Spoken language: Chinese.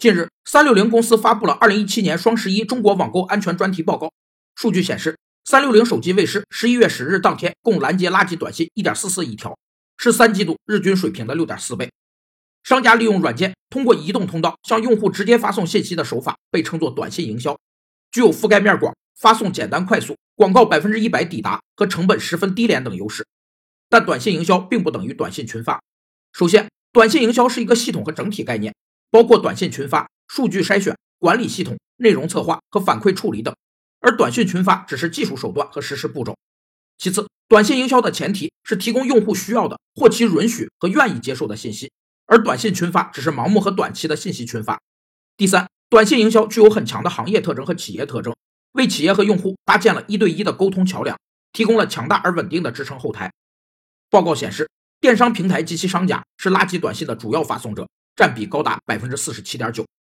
近日，三六零公司发布了二零一七年双十一中国网购安全专题报告。数据显示，三六零手机卫士十一月十日当天共拦截垃圾短信一点四四亿条，是三季度日均水平的六点四倍。商家利用软件通过移动通道向用户直接发送信息的手法被称作短信营销，具有覆盖面广、发送简单快速、广告百分之一百抵达和成本十分低廉等优势。但短信营销并不等于短信群发。首先，短信营销是一个系统和整体概念。包括短信群发、数据筛选、管理系统、内容策划和反馈处理等，而短信群发只是技术手段和实施步骤。其次，短信营销的前提是提供用户需要的、或其允许和愿意接受的信息，而短信群发只是盲目和短期的信息群发。第三，短信营销具有很强的行业特征和企业特征，为企业和用户搭建了一对一的沟通桥梁，提供了强大而稳定的支撑后台。报告显示，电商平台及其商家是垃圾短信的主要发送者。占比高达百分之四十七点九，